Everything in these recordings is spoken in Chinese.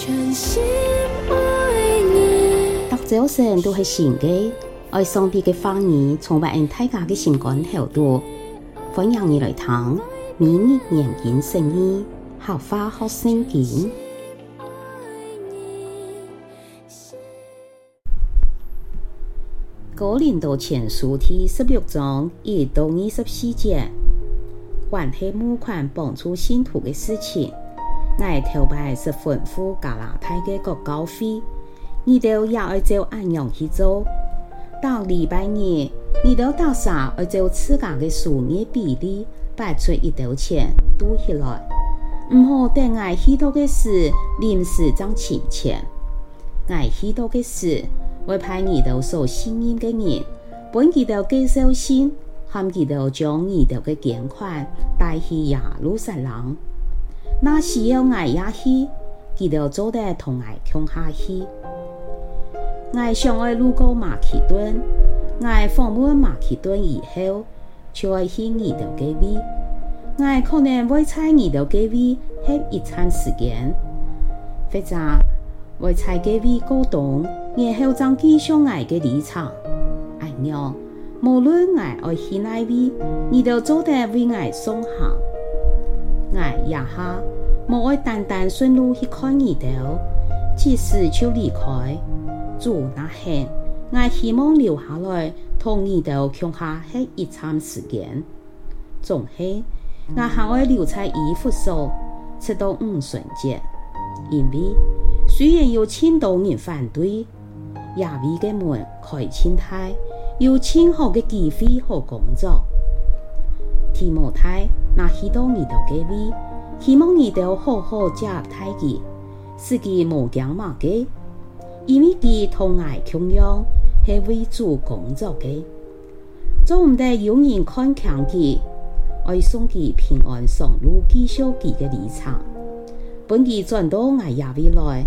全心爱你。大早晨都是新的，爱上帝的话语，充满大家的心肝头度。欢迎你来听，明日研经圣经，好花好圣经。哥林多前书第十六章一到二十四节，还系募款帮助信徒的事情。我头摆是吩咐加拉太的各教会，你哋也要照按样去做。到礼拜日，你哋到啥要照自家的数额比例摆出一刀钱，赌起来，唔好等我许多的事临时涨钱钱。爱许多的事会派你哋所信任的人，本佢哋介绍信，喊佢哋将你哋的捐款带去耶路撒冷。那需要我也去，记得做得同我共下去。我想爱路过马其顿，我访问马其顿以后，就会去二条街尾。我可能会在二条街尾歇一餐时间，或者会在街尾过冬，然后再继续我的旅程。哎哟，无论我爱去哪里，你都做得为我送行。爱也哈，无爱单单顺路去看你哋，其实就离开。主那行，我希望留下来同你哋共下喺一餐时间。总系我还会留在以弗所，直到五旬节。因为虽然有千多人反对，亚威嘅门开千开，有千好嘅机会和工作。提摩太那许多你哋嘅位，希望你哋好好加入太极，使佢无惊无忌。因为佢同爱同样系为主工作的，总唔得有人看强佢，爱送佢平安上路继续佢嘅旅程。本佢转到我也未来，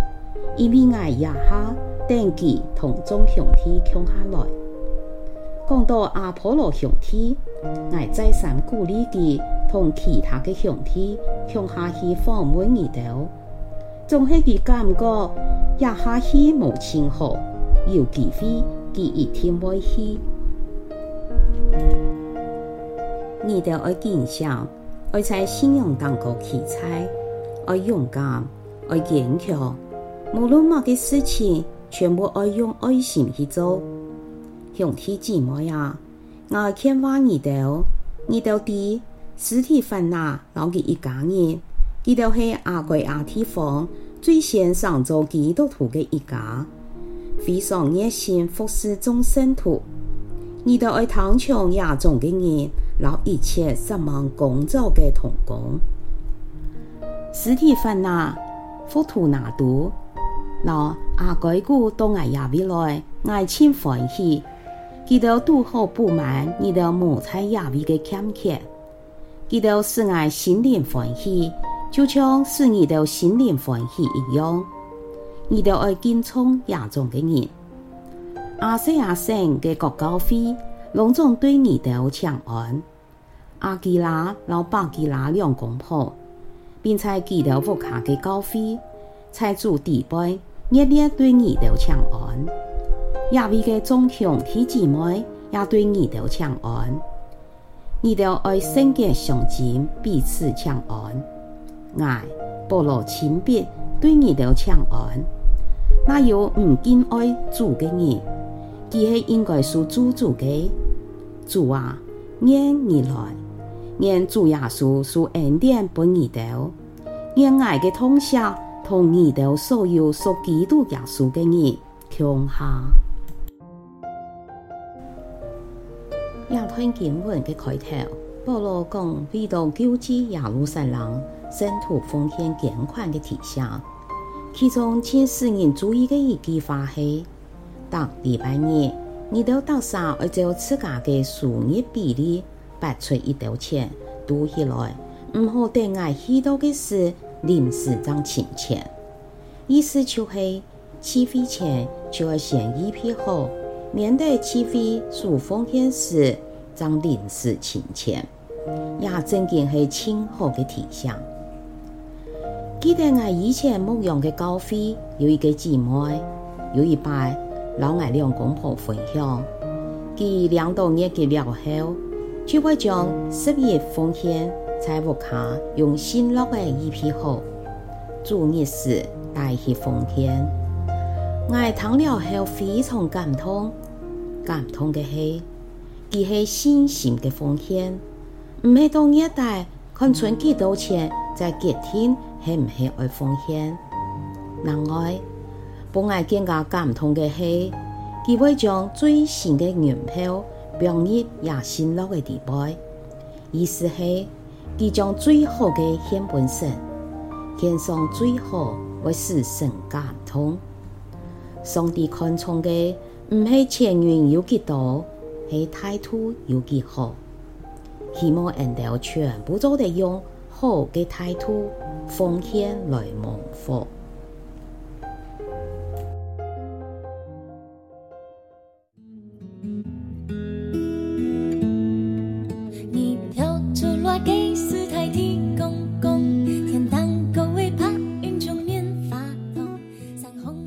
因为我也下等佢同中兄弟共下来。讲到阿婆罗兄弟，我再三鼓励佢同其他嘅兄弟共下去访问二岛。总系佢感觉也下去无前后，有机会佢一定会去。你哋爱坚强，爱在信仰当中起彩，爱勇敢，爱坚强。无论乜嘅事情，全部爱用爱心去做。兄弟姊妹啊，我劝话你哋，你哋啲实体分哪，老佢一家人。佢哋系阿贵阿地方最先上做基督徒嘅一家，非常热心服侍众圣徒。你哋爱唐强亚种嘅人，捞一切什么工作嘅同工。实体分哪，福图拿督，捞阿贵古都爱亚未来，爱亲欢喜。佢哋都好不满，你哋无采亚未嘅欠缺，佢哋是爱心灵欢喜。就像是你的心灵欢喜一样，你都爱敬重亚种的人。亚细亚省嘅国教会隆重对你都请安。阿基拉、老巴基拉两公婆，并在基督福卡嘅教会，在主地位热烈对你都请安。亚威嘅众兄弟姊妹也对你都请安。你都爱圣洁相近，彼此请安。爱保罗亲笔对你都请安，那有唔敬爱主嘅人，其实应该是主主嘅。主啊，愿你来，愿主耶稣受恩典本你都，愿爱嘅同享同你都所有属基督耶稣嘅人共下。亚吞经文嘅开头，保罗讲为到救济耶路撒冷。圣徒奉献捐款的题项，其中请世人注意的一句话系：当礼拜日，你都到啥而就自家嘅数额比例拨出一刀钱，赌起来，唔好等爱许多嘅事临时涨钱钱。意思就是，起飞前就要先预备好，免得起飞数奉献时涨临时钱钱，也真嘅系亲好嘅题项。记得我以前牧养的高飞有一个姊妹，有一摆老爱两公婆分享，佢两到日嘅了后，就会将十一奉献在屋下用新落嘅一批好，主日时带去奉献。我听了后非常感动，感动嘅系，佢系信心嘅奉献，唔系到日代看存几多钱在决定系唔系爱奉献。另外，不爱更加感动嘅系，佢会将最新嘅元票放入也新落嘅地位，意思系佢将最好嘅献本身，献上最好会使神感动。上帝看重嘅唔系钱银有几多，系态度有几好。希望人哋全部都得用好嘅态度奉献来蒙福。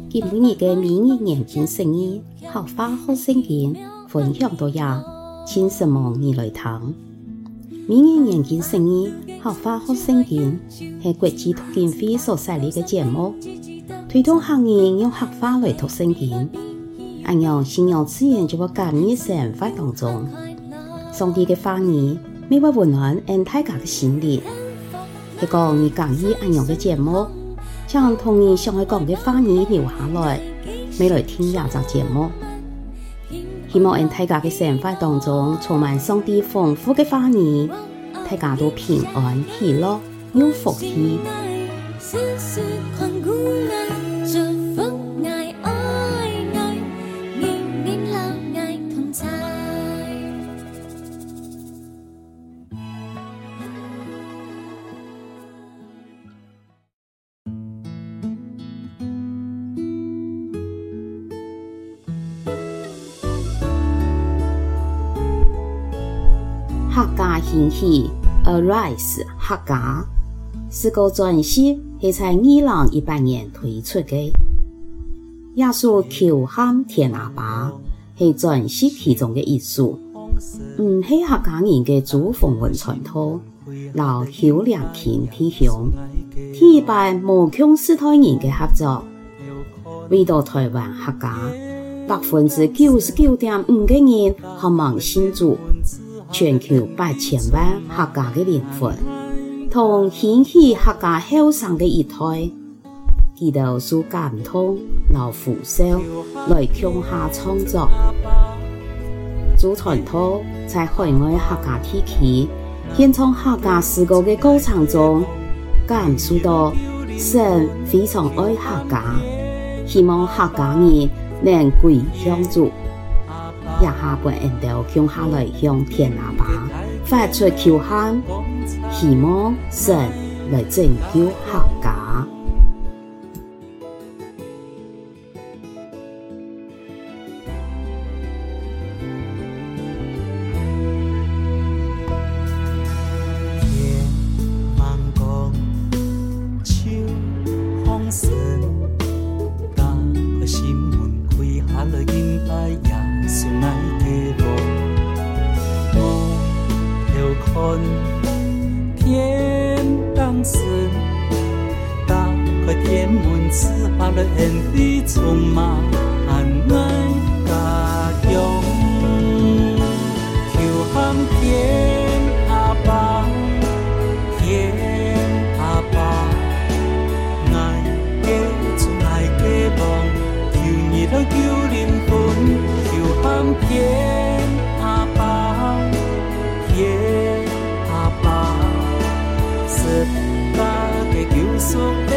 今年嘅明日眼睛生意，客话好生意，分享到呀，请什么你来听。明日眼镜生意，客话好生意，系国际读经会所设立嘅节目，推动客人用客话来读圣经。按样信仰自然就会感染生活当中，上帝嘅话语，每位温暖俺大家嘅心灵。系讲你讲意按样嘅节目。将同你想要讲嘅话语留下来，未来听下集节目。希望喺大家的生活当中充满上帝丰富的话语，大家都平安喜乐有福气。客家兴起，Arise 客家，是个专辑系在二零一八年推出的。耶稣口喊天阿爸，系专辑其中的一首，唔系客家人的祖风文传统，老邱良勤弟兄，第一摆无穷世代人嘅合作，为到台湾客家百分之九十九点五嘅人渴望信主。全球八千万客家的灵魂，同兴起客家后生的一代，佢哋受感通、老扶手来共下创作。祖传土在海外客家地区，献唱客家诗歌的过程中，感受到神非常爱客家，希望客家人能归向主。也下半人都向下来向天阿爸发出求喊，希望神来拯救客此爱的恩师，充满爱的力量。求含天阿爸，天阿爸，爱的出爱的望，求你多救灵魂。求含天阿爸，天阿爸，失败的求索。